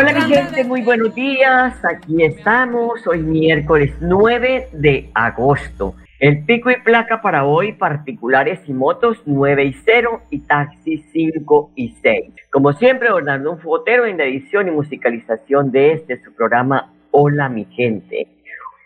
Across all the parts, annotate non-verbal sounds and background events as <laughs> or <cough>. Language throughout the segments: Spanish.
Hola mi gente, muy buenos días. Aquí estamos, hoy miércoles 9 de agosto. El pico y placa para hoy, particulares y motos 9 y 0 y taxis 5 y 6. Como siempre, ordenando un Fotero en la edición y musicalización de este su programa Hola mi gente.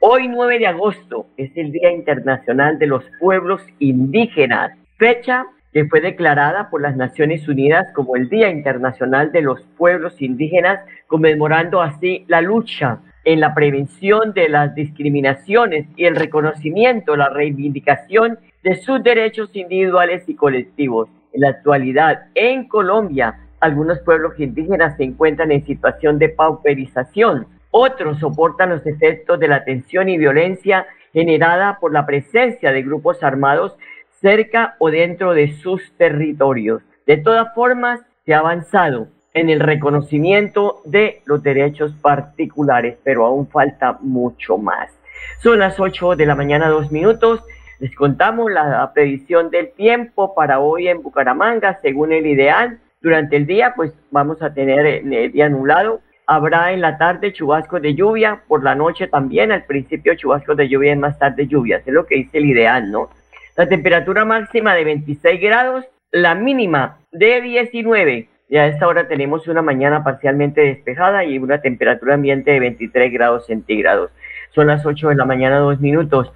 Hoy 9 de agosto es el Día Internacional de los Pueblos Indígenas, fecha que fue declarada por las Naciones Unidas como el Día Internacional de los Pueblos Indígenas, conmemorando así la lucha en la prevención de las discriminaciones y el reconocimiento, la reivindicación de sus derechos individuales y colectivos. En la actualidad, en Colombia, algunos pueblos indígenas se encuentran en situación de pauperización, otros soportan los efectos de la tensión y violencia generada por la presencia de grupos armados cerca o dentro de sus territorios. De todas formas, se ha avanzado en el reconocimiento de los derechos particulares, pero aún falta mucho más. Son las 8 de la mañana, dos minutos. Les contamos la previsión del tiempo para hoy en Bucaramanga, según el ideal. Durante el día, pues vamos a tener el día anulado. Habrá en la tarde chubascos de lluvia, por la noche también, al principio chubascos de lluvia y más tarde lluvias. Es lo que dice el ideal, ¿no? La temperatura máxima de 26 grados, la mínima de 19. Y a esta hora tenemos una mañana parcialmente despejada y una temperatura ambiente de 23 grados centígrados. Son las 8 de la mañana, dos minutos.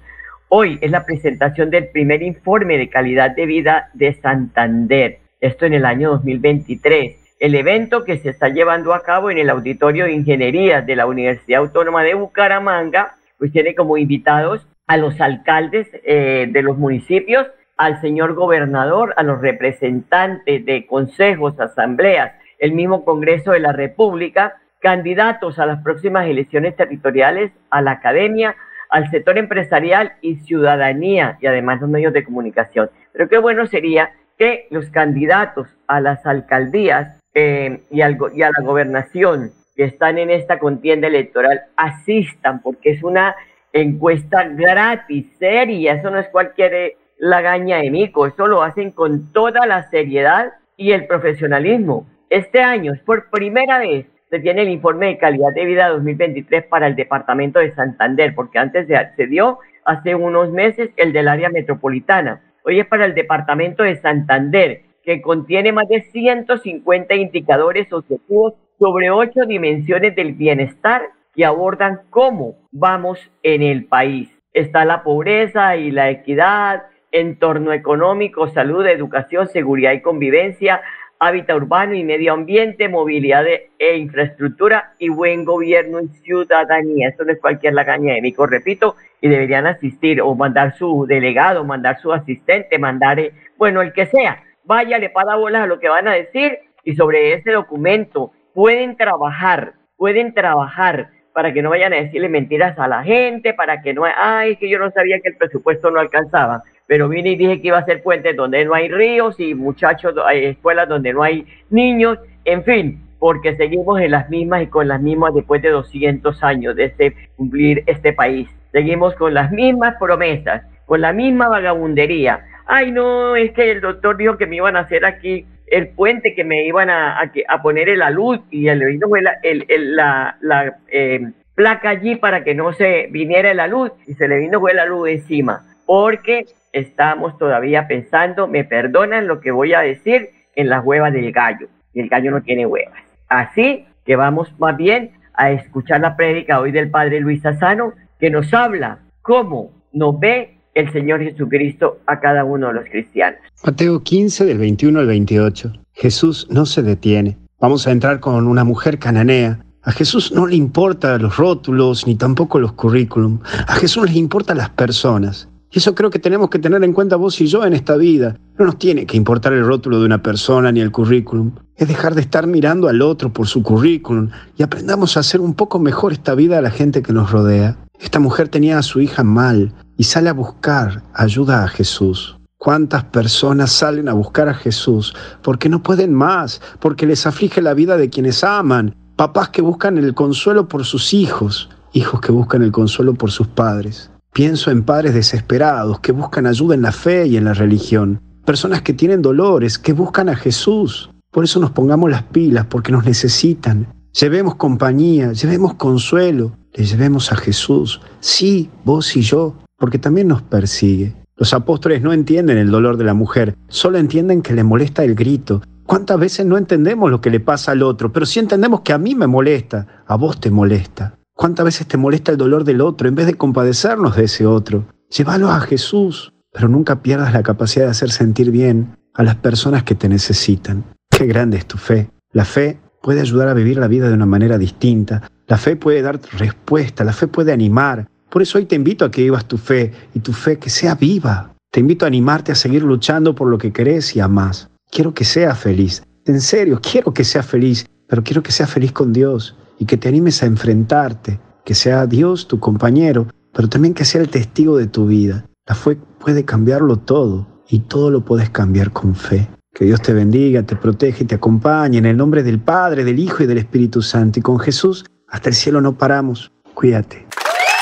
Hoy es la presentación del primer informe de calidad de vida de Santander. Esto en el año 2023. El evento que se está llevando a cabo en el Auditorio de Ingeniería de la Universidad Autónoma de Bucaramanga, pues tiene como invitados a los alcaldes eh, de los municipios, al señor gobernador, a los representantes de consejos, asambleas, el mismo Congreso de la República, candidatos a las próximas elecciones territoriales, a la academia, al sector empresarial y ciudadanía y además los medios de comunicación. Pero qué bueno sería que los candidatos a las alcaldías eh, y, y a la gobernación que están en esta contienda electoral asistan, porque es una encuesta gratis, seria, eso no es cualquier eh, lagaña de mico, eso lo hacen con toda la seriedad y el profesionalismo. Este año por primera vez se tiene el informe de calidad de vida 2023 para el departamento de Santander, porque antes se dio hace unos meses el del área metropolitana. Hoy es para el departamento de Santander, que contiene más de 150 indicadores objetivos sobre ocho dimensiones del bienestar que abordan cómo vamos en el país. Está la pobreza y la equidad, entorno económico, salud, educación, seguridad y convivencia, hábitat urbano y medio ambiente, movilidad e infraestructura y buen gobierno y ciudadanía. Esto no es cualquier lagaña de mico, repito, y deberían asistir o mandar su delegado, mandar su asistente, mandar, eh, bueno, el que sea. Váyale para bolas a lo que van a decir y sobre ese documento pueden trabajar, pueden trabajar para que no vayan a decirle mentiras a la gente, para que no, ay, que yo no sabía que el presupuesto no alcanzaba, pero vine y dije que iba a ser puentes donde no hay ríos y muchachos, hay escuelas donde no hay niños, en fin, porque seguimos en las mismas y con las mismas después de 200 años de este, cumplir este país. Seguimos con las mismas promesas, con la misma vagabundería. Ay, no, es que el doctor dijo que me iban a hacer aquí el puente que me iban a, a, poner en la luz y el vino fue la, la, la eh, placa allí para que no se viniera la luz y se le vino fue la luz encima porque estamos todavía pensando, me perdonan lo que voy a decir, en las huevas del gallo y el gallo no tiene huevas. Así que vamos más bien a escuchar la prédica hoy del padre Luis Asano que nos habla cómo nos ve el Señor Jesucristo a cada uno de los cristianos. Mateo 15 del 21 al 28. Jesús no se detiene. Vamos a entrar con una mujer cananea. A Jesús no le importan los rótulos ni tampoco los currículum. A Jesús le importan las personas. Y eso creo que tenemos que tener en cuenta vos y yo en esta vida. No nos tiene que importar el rótulo de una persona ni el currículum. Es dejar de estar mirando al otro por su currículum y aprendamos a hacer un poco mejor esta vida a la gente que nos rodea. Esta mujer tenía a su hija mal y sale a buscar ayuda a Jesús. ¿Cuántas personas salen a buscar a Jesús porque no pueden más, porque les aflige la vida de quienes aman? Papás que buscan el consuelo por sus hijos, hijos que buscan el consuelo por sus padres. Pienso en padres desesperados que buscan ayuda en la fe y en la religión. Personas que tienen dolores, que buscan a Jesús. Por eso nos pongamos las pilas, porque nos necesitan. Llevemos compañía, llevemos consuelo, le llevemos a Jesús. Sí, vos y yo, porque también nos persigue. Los apóstoles no entienden el dolor de la mujer, solo entienden que le molesta el grito. ¿Cuántas veces no entendemos lo que le pasa al otro? Pero sí entendemos que a mí me molesta, a vos te molesta. ¿Cuántas veces te molesta el dolor del otro en vez de compadecernos de ese otro? Llévalo a Jesús, pero nunca pierdas la capacidad de hacer sentir bien a las personas que te necesitan. Qué grande es tu fe. La fe puede ayudar a vivir la vida de una manera distinta. La fe puede dar respuesta, la fe puede animar. Por eso hoy te invito a que vivas tu fe y tu fe que sea viva. Te invito a animarte a seguir luchando por lo que querés y amás. Quiero que seas feliz. En serio, quiero que seas feliz, pero quiero que seas feliz con Dios y que te animes a enfrentarte, que sea Dios tu compañero, pero también que sea el testigo de tu vida. La fe puede cambiarlo todo y todo lo puedes cambiar con fe. Que Dios te bendiga, te protege y te acompañe en el nombre del Padre, del Hijo y del Espíritu Santo. Y con Jesús hasta el cielo no paramos. Cuídate.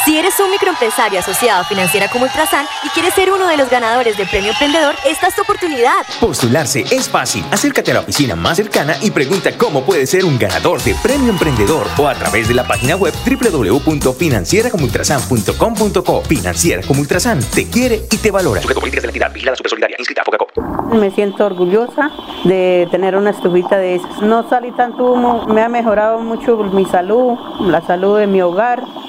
Si eres un microempresario asociado a Financiera como Ultrasan y quieres ser uno de los ganadores de Premio Emprendedor, esta es tu oportunidad. Postularse es fácil. Acércate a la oficina más cercana y pregunta cómo puedes ser un ganador de Premio Emprendedor o a través de la página web www.financieracomultrasan.com.co. Financiera como Ultrasan te quiere y te valora. Sujeto políticas de la entidad vigilada solidaria inscrita a Me siento orgullosa de tener una estufita de esas. No salí tanto humo, me ha mejorado mucho mi salud, la salud de mi hogar.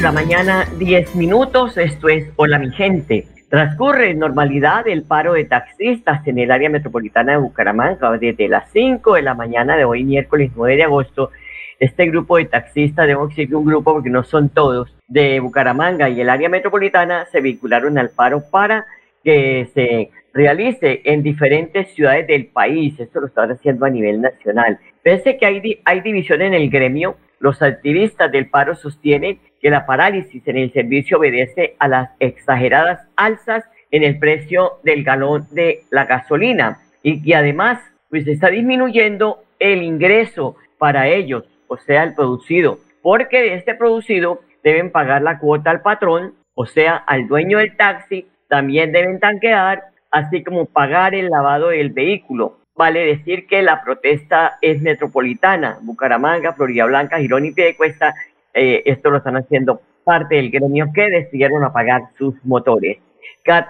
La mañana, 10 minutos. Esto es Hola mi gente. Transcurre en normalidad el paro de taxistas en el área metropolitana de Bucaramanga desde las 5 de la mañana de hoy, miércoles 9 de agosto. Este grupo de taxistas, debo decir un grupo porque no son todos, de Bucaramanga y el área metropolitana se vincularon al paro para que se realice en diferentes ciudades del país. Esto lo están haciendo a nivel nacional. Pese que hay, hay división en el gremio, los activistas del paro sostienen que la parálisis en el servicio obedece a las exageradas alzas en el precio del galón de la gasolina y que además pues está disminuyendo el ingreso para ellos, o sea, el producido, porque de este producido deben pagar la cuota al patrón, o sea, al dueño del taxi, también deben tanquear, así como pagar el lavado del vehículo. Vale decir que la protesta es metropolitana, Bucaramanga, Florida Blanca, Girón y Piedecuesta, eh, esto lo están haciendo parte del gremio que decidieron apagar sus motores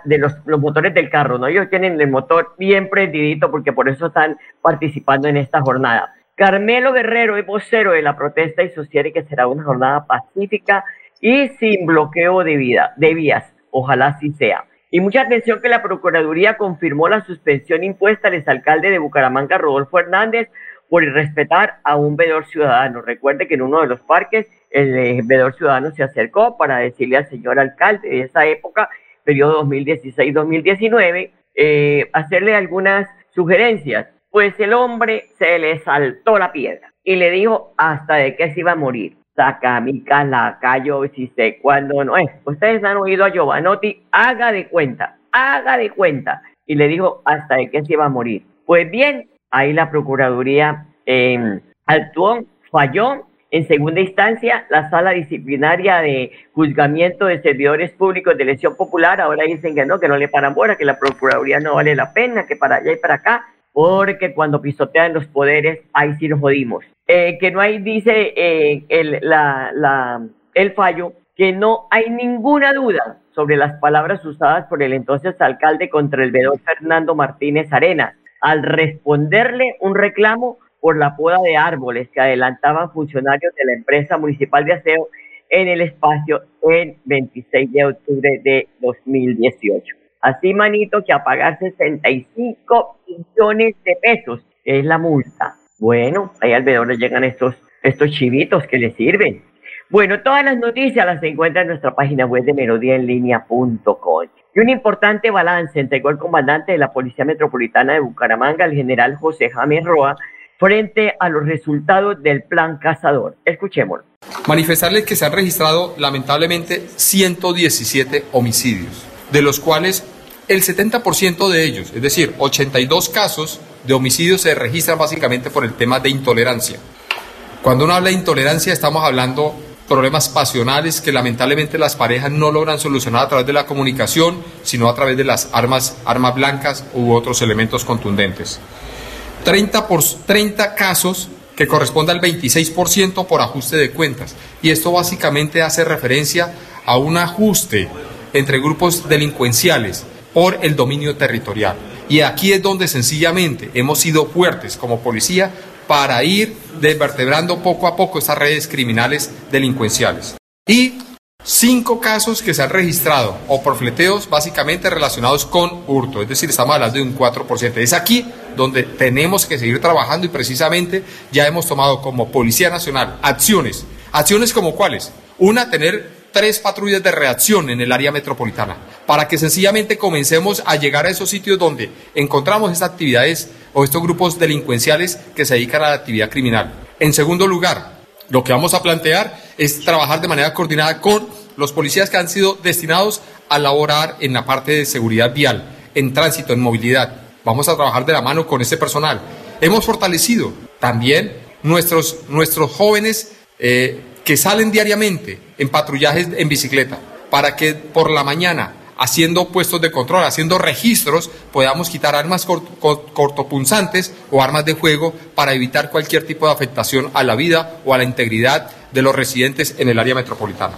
de los, los, motores del carro, ¿no? Ellos tienen el motor bien prendidito porque por eso están participando en esta jornada. Carmelo Guerrero es vocero de la protesta y sostiene que será una jornada pacífica y sin bloqueo de, vida, de vías. Ojalá así sea. Y mucha atención que la Procuraduría confirmó la suspensión impuesta al exalcalde de Bucaramanga, Rodolfo Hernández, por irrespetar a un vedor ciudadano. Recuerde que en uno de los parques el eh, vedor ciudadano se acercó para decirle al señor alcalde de esa época periodo 2016-2019, eh, hacerle algunas sugerencias. Pues el hombre se le saltó la piedra y le dijo hasta de qué se iba a morir. Saca mi calacayo, si sé cuándo no es. Ustedes han oído a Giovanotti, haga de cuenta, haga de cuenta. Y le dijo hasta de qué se iba a morir. Pues bien, ahí la Procuraduría eh, actuó, falló en segunda instancia, la sala disciplinaria de juzgamiento de servidores públicos de elección popular, ahora dicen que no, que no le paran bola, que la Procuraduría no vale la pena, que para allá y para acá, porque cuando pisotean los poderes, ahí sí nos jodimos. Eh, que no hay, dice eh, el, la, el fallo, que no hay ninguna duda sobre las palabras usadas por el entonces alcalde contra el vedor Fernando Martínez Arenas, al responderle un reclamo por la poda de árboles que adelantaban funcionarios de la empresa municipal de aseo en el espacio el 26 de octubre de 2018. Así, manito, que a pagar 65 millones de pesos es la multa. Bueno, ahí alrededor le llegan estos, estos chivitos que les sirven. Bueno, todas las noticias las encuentra en nuestra página web de melodíaenlínea.com. Y un importante balance entregó el comandante de la Policía Metropolitana de Bucaramanga, el general José James Roa, frente a los resultados del plan cazador. Escuchémoslo. Manifestarles que se han registrado lamentablemente 117 homicidios, de los cuales el 70% de ellos, es decir, 82 casos de homicidios se registran básicamente por el tema de intolerancia. Cuando uno habla de intolerancia estamos hablando problemas pasionales que lamentablemente las parejas no logran solucionar a través de la comunicación, sino a través de las armas, armas blancas u otros elementos contundentes. 30, por, 30 casos que corresponde al 26% por ajuste de cuentas. Y esto básicamente hace referencia a un ajuste entre grupos delincuenciales por el dominio territorial. Y aquí es donde sencillamente hemos sido fuertes como policía para ir desvertebrando poco a poco estas redes criminales delincuenciales. Y Cinco casos que se han registrado o por fleteos básicamente relacionados con hurto, es decir, estamos hablando de un 4%. Es aquí donde tenemos que seguir trabajando y precisamente ya hemos tomado como Policía Nacional acciones. ¿Acciones como cuáles? Una, tener tres patrullas de reacción en el área metropolitana para que sencillamente comencemos a llegar a esos sitios donde encontramos estas actividades o estos grupos delincuenciales que se dedican a la actividad criminal. En segundo lugar, lo que vamos a plantear es trabajar de manera coordinada con los policías que han sido destinados a laborar en la parte de seguridad vial, en tránsito, en movilidad. Vamos a trabajar de la mano con ese personal. Hemos fortalecido también nuestros, nuestros jóvenes eh, que salen diariamente en patrullajes en bicicleta, para que por la mañana haciendo puestos de control, haciendo registros, podamos quitar armas cortopunzantes o armas de fuego para evitar cualquier tipo de afectación a la vida o a la integridad de los residentes en el área metropolitana.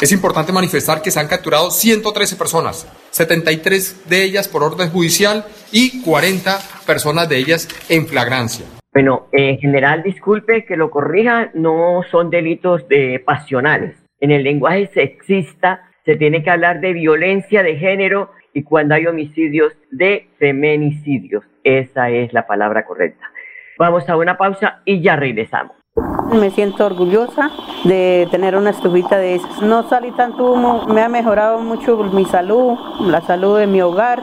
Es importante manifestar que se han capturado 113 personas, 73 de ellas por orden judicial y 40 personas de ellas en flagrancia. Bueno, en general, disculpe que lo corrija, no son delitos de pasionales. En el lenguaje sexista se tiene que hablar de violencia de género y cuando hay homicidios de feminicidios. Esa es la palabra correcta. Vamos a una pausa y ya regresamos. Me siento orgullosa de tener una estufita de esas. No salí tanto humo, me ha mejorado mucho mi salud, la salud de mi hogar.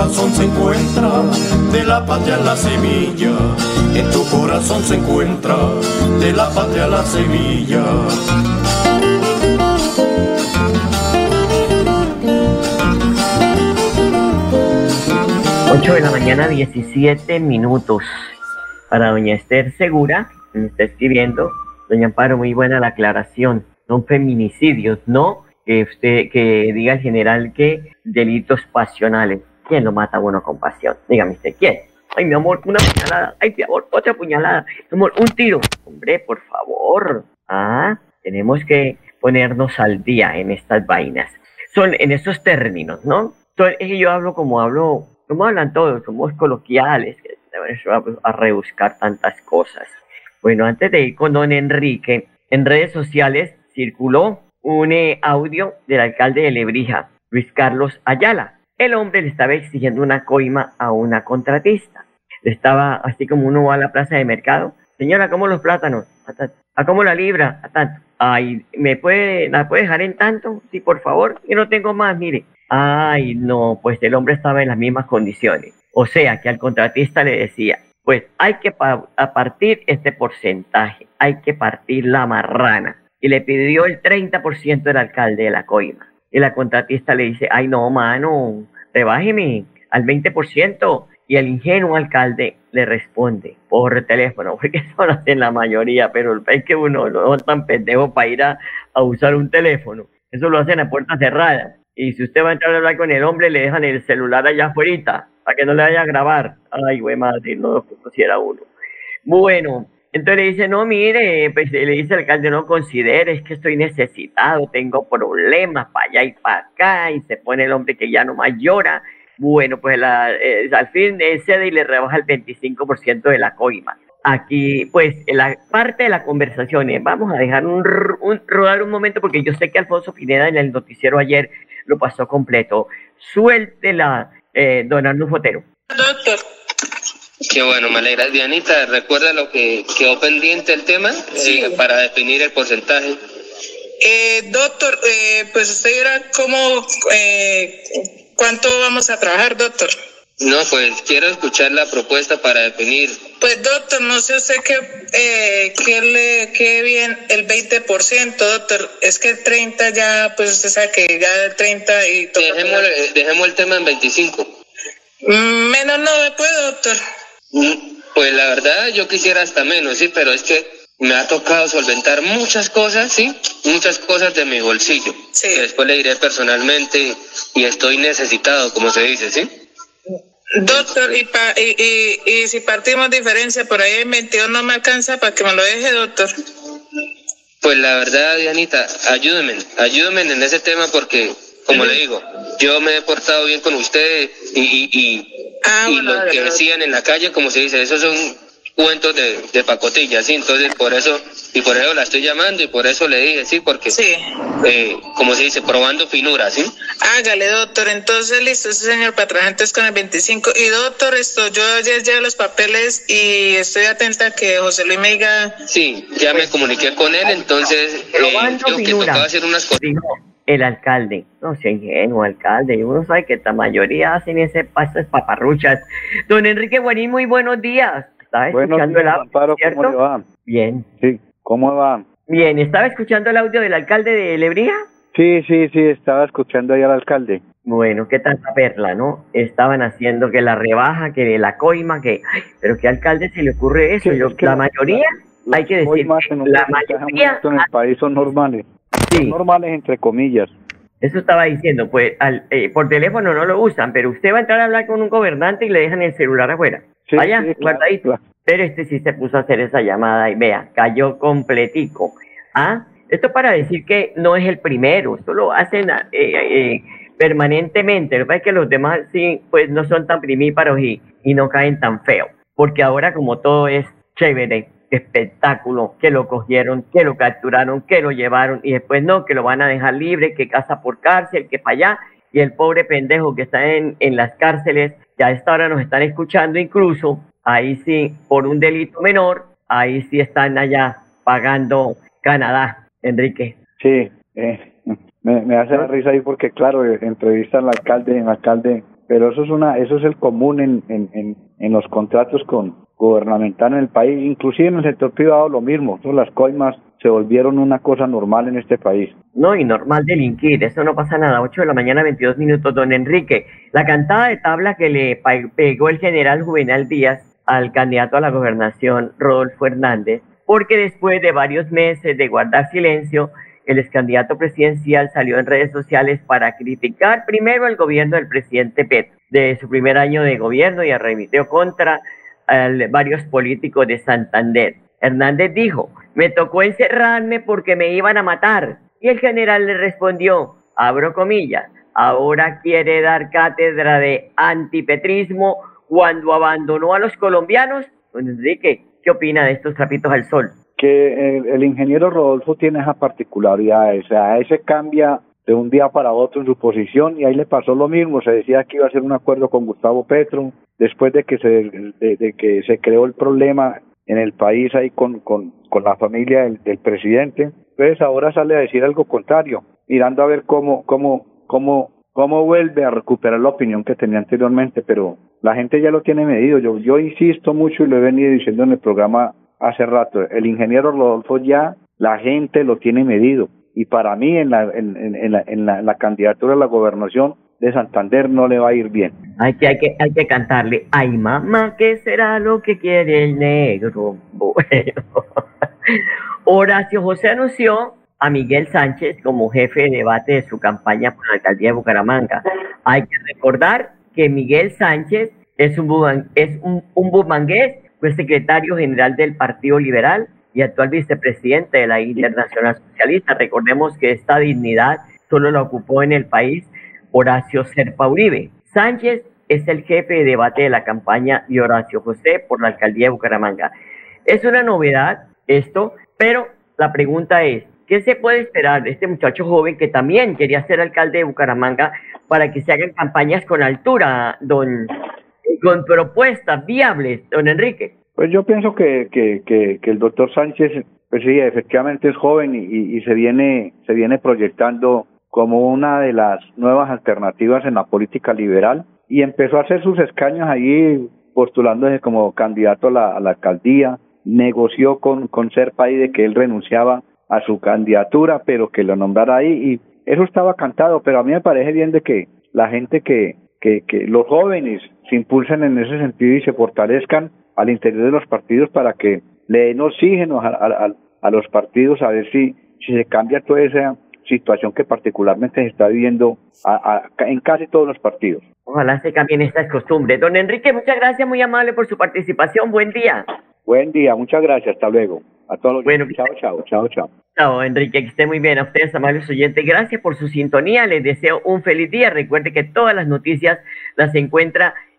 corazón se encuentra de la patria la semilla. En tu corazón se encuentra de la patria la semilla. De la mañana, 17 minutos. Para doña Esther Segura, me está escribiendo, doña Amparo, muy buena la aclaración. Son feminicidios, no que usted, que diga el general que delitos pasionales. ¿Quién lo mata a uno con pasión? Dígame usted, ¿quién? Ay, mi amor, una puñalada. Ay, mi amor, otra puñalada. Mi amor, un tiro. Hombre, por favor. Ah, tenemos que ponernos al día en estas vainas. Son en estos términos, ¿no? es que yo hablo como hablo, como hablan todos, somos coloquiales, a rebuscar tantas cosas. Bueno, antes de ir con don Enrique, en redes sociales circuló un eh, audio del alcalde de Lebrija, Luis Carlos Ayala. El hombre le estaba exigiendo una coima a una contratista. Le estaba, así como uno va a la plaza de mercado, señora, ¿cómo los plátanos? ¿A cómo la libra? A tanto. Ay, ¿me puede, la puede dejar en tanto? Sí, por favor, que no tengo más, mire. Ay, no, pues el hombre estaba en las mismas condiciones. O sea, que al contratista le decía, pues hay que partir este porcentaje, hay que partir la marrana y le pidió el 30% del alcalde de la coima. Y la contratista le dice, ay no, mano, rebájeme al 20%. Y el ingenuo alcalde le responde por teléfono, <laughs> porque eso lo hacen la mayoría, pero es que uno no es tan pendejo para ir a, usar un teléfono. Eso lo hacen a puerta cerrada. Y si usted va a entrar a hablar con el hombre, le dejan el celular allá afuera, para que no le vaya a grabar. Ay, güey, madre, no lo conociera uno. Bueno, entonces le dice, no, mire, pues le dice el alcalde, no consideres que estoy necesitado, tengo problemas para allá y para acá, y se pone el hombre que ya no más llora. Bueno, pues eh, al fin cede y le rebaja el 25% de la coima. Aquí, pues, la parte de la conversación, eh, vamos a dejar un, rodar un momento porque yo sé que Alfonso Pineda en el noticiero ayer lo pasó completo. Suéltela, eh, don Arnulfo Fotero. Qué bueno, me alegra. Dianita, ¿recuerda lo que quedó pendiente el tema eh, para definir el porcentaje? Eh, doctor, eh, pues usted dirá cómo, eh, cuánto vamos a trabajar, doctor. No, pues quiero escuchar la propuesta para definir. Pues doctor, no sé usted qué, eh, qué le qué bien el 20%, doctor. Es que el 30 ya, pues usted sabe que ya el 30 y todo. Dejemos, dejemos el tema en 25. Mm, menos no me puede, doctor. Pues la verdad yo quisiera hasta menos, sí, pero es que me ha tocado solventar muchas cosas, sí, muchas cosas de mi bolsillo. Sí. después le diré personalmente y estoy necesitado, como se dice, ¿sí? Doctor, y, y, y, si partimos diferencia por ahí en 22 no me alcanza para que me lo deje, doctor. Pues la verdad, Dianita, ayúdenme, ayúdenme en ese tema porque, como le digo, yo me he portado bien con usted y, Ah, y lo que decían en la calle, como se dice, esos son cuentos de, de pacotilla, ¿sí? Entonces, por eso, y por eso la estoy llamando y por eso le dije, sí, porque, sí. Eh, como se dice, probando finura, ¿sí? Hágale, doctor. Entonces, listo, ese señor patrajante es con el 25. Y, doctor, esto, yo ayer llevo los papeles y estoy atenta a que José Luis me diga... Sí, ya me comuniqué con él, entonces, eh, yo que tocaba hacer unas cosas el alcalde. No sea ingenuo, alcalde. Uno sabe que la mayoría hacen ese paso paparruchas. Don Enrique Guarín, muy buenos días. Estaba escuchando el audio. ¿cierto? ¿Cómo va? Bien. Sí, ¿cómo va? Bien, ¿estaba escuchando el audio del alcalde de Lebrija? Sí, sí, sí, estaba escuchando ahí al alcalde. Bueno, qué tanta perla, ¿no? Estaban haciendo que la rebaja, que la coima, que... pero ¿qué alcalde se le ocurre eso? Yo, la mayoría hay que decir que la mayoría en el país son normales. Normales entre comillas. Eso estaba diciendo, pues al, eh, por teléfono no lo usan, pero usted va a entrar a hablar con un gobernante y le dejan el celular afuera. Vaya, guardadito. Pero este sí se puso a hacer esa llamada y vea, cayó completico. ¿Ah? Esto para decir que no es el primero, esto lo hacen eh, eh, permanentemente. Lo que pasa es que los demás sí, pues no son tan primíparos y, y no caen tan feo. Porque ahora como todo es chévere, espectáculo, que lo cogieron, que lo capturaron, que lo llevaron y después no, que lo van a dejar libre, que casa por cárcel, que para allá. Y el pobre pendejo que está en, en las cárceles, ya a esta hora nos están escuchando incluso, ahí sí, por un delito menor, ahí sí están allá pagando Canadá, Enrique. Sí, eh, me, hace la risa ahí porque claro, entrevistan al alcalde, en alcalde, pero eso es una, eso es el común en, en, en, en los contratos con, gubernamental en el país, inclusive en el sector privado lo mismo, las coimas se volvieron una cosa normal en este país. No, y normal delinquir, eso no pasa nada. 8 de la mañana, 22 minutos, don Enrique. La cantada de tabla que le pegó el general Juvenal Díaz al candidato a la gobernación, Rodolfo Hernández, porque después de varios meses de guardar silencio, el ex candidato presidencial salió en redes sociales para criticar primero el gobierno del presidente Petro de su primer año de gobierno y arremitió contra varios políticos de Santander. Hernández dijo, me tocó encerrarme porque me iban a matar. Y el general le respondió, abro comillas, ahora quiere dar cátedra de antipetrismo cuando abandonó a los colombianos. Enrique, ¿qué opina de estos trapitos al sol? Que el, ingeniero Rodolfo tiene esa particularidad, o sea, ese cambia de un día para otro en su posición y ahí le pasó lo mismo, se decía que iba a hacer un acuerdo con Gustavo Petro, después de que se, de, que se creó el problema en el país ahí con, con, con la familia del, presidente, pues ahora sale a decir algo contrario, mirando a ver cómo, cómo, cómo, cómo vuelve a recuperar la opinión que tenía anteriormente, pero la gente ya lo tiene medido. Yo, yo insisto mucho y lo he venido diciendo en el programa hace rato, el ingeniero Rodolfo ya la gente lo tiene medido y para mí en la, en, en, la, en, la, candidatura a la gobernación de Santander no le va a ir bien. Hay que, hay que, hay que cantarle, ay mamá, ¿qué será lo que quiere el negro? <laughs> Bueno. Horacio José anunció a Miguel Sánchez como jefe de debate de su campaña por la alcaldía de Bucaramanga. Hay que recordar que Miguel Sánchez es un, es un, un bumangués, fue secretario general del Partido Liberal, y actual vicepresidente de la Internacional Socialista. Recordemos que esta dignidad solo la ocupó en el país Horacio Serpa Uribe. Sánchez es el jefe de debate de la campaña de Horacio José por la alcaldía de Bucaramanga. Es una novedad esto, pero la pregunta es, ¿qué se puede esperar de este muchacho joven que también quería ser alcalde de Bucaramanga para que se hagan campañas con altura, don, con propuestas viables, don Enrique? Pues yo pienso que, que, que, el doctor Sánchez, pues sí, efectivamente es joven y, y, se viene se viene proyectando como una de las nuevas alternativas en la política liberal y empezó a hacer sus escaños ahí postulándose como candidato a la, alcaldía, negoció con, con Serpa ahí de que él renunciaba a su candidatura, pero que lo nombrara ahí y eso estaba cantado, pero a mí me parece bien de que la gente que, que, que los jóvenes se impulsen en ese sentido y se fortalezcan al interior de los partidos para que le den oxígeno a, los partidos a ver si, si se cambia toda esa situación que particularmente se está viviendo en casi todos los partidos. Ojalá se cambien estas costumbres. Don Enrique, muchas gracias, muy amable por su participación. Buen día. Buen día, muchas gracias. Hasta luego. A todos los bueno, chao, chao, chao, chao. Chao, Enrique, que esté muy bien. A ustedes, amables oyentes, gracias por su sintonía. Les deseo un feliz día. Recuerde que todas las noticias las encuentra